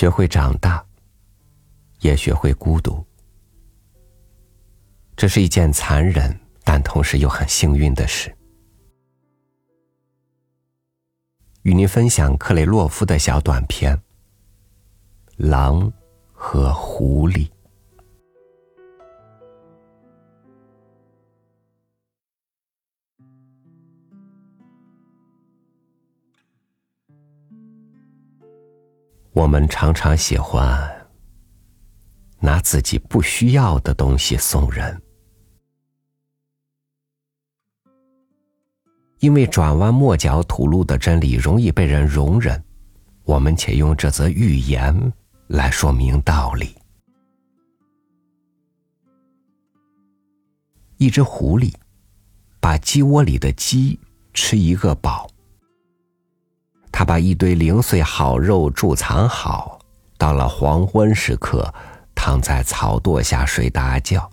学会长大，也学会孤独。这是一件残忍，但同时又很幸运的事。与您分享克雷洛夫的小短片《狼和狐狸》。我们常常喜欢拿自己不需要的东西送人，因为转弯抹角吐露的真理容易被人容忍，我们且用这则寓言来说明道理。一只狐狸把鸡窝里的鸡吃一个饱。他把一堆零碎好肉贮藏好，到了黄昏时刻，躺在草垛下睡大觉。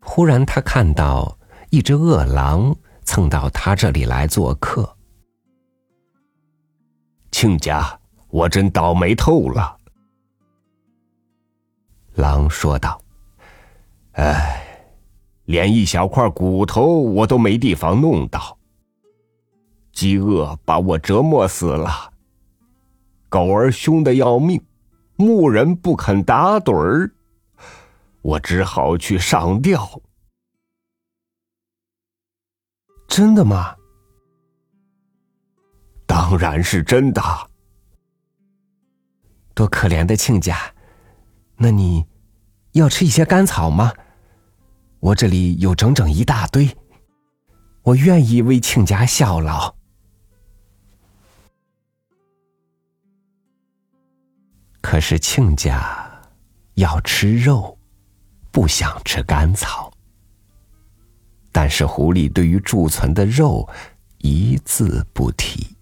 忽然，他看到一只饿狼蹭到他这里来做客。亲家，我真倒霉透了。狼说道：“哎，连一小块骨头我都没地方弄到。”饥饿把我折磨死了，狗儿凶的要命，牧人不肯打盹儿，我只好去上吊。真的吗？当然是真的。多可怜的亲家，那你要吃一些干草吗？我这里有整整一大堆，我愿意为亲家效劳。可是亲家要吃肉，不想吃干草。但是狐狸对于贮存的肉一字不提。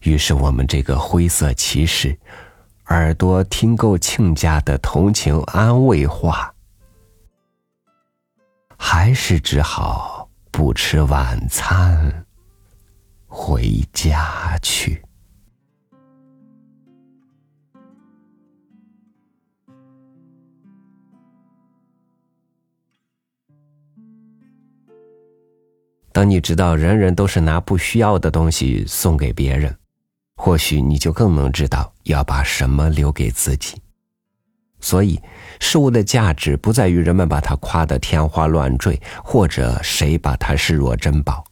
于是我们这个灰色骑士，耳朵听够亲家的同情安慰话，还是只好不吃晚餐，回家去。当你知道人人都是拿不需要的东西送给别人，或许你就更能知道要把什么留给自己。所以，事物的价值不在于人们把它夸得天花乱坠，或者谁把它视若珍宝，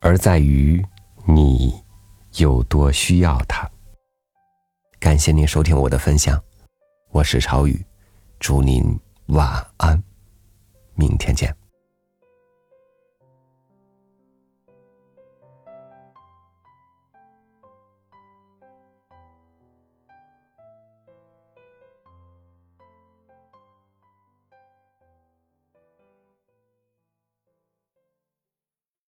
而在于你有多需要它。感谢您收听我的分享，我是朝雨，祝您晚安，明天见。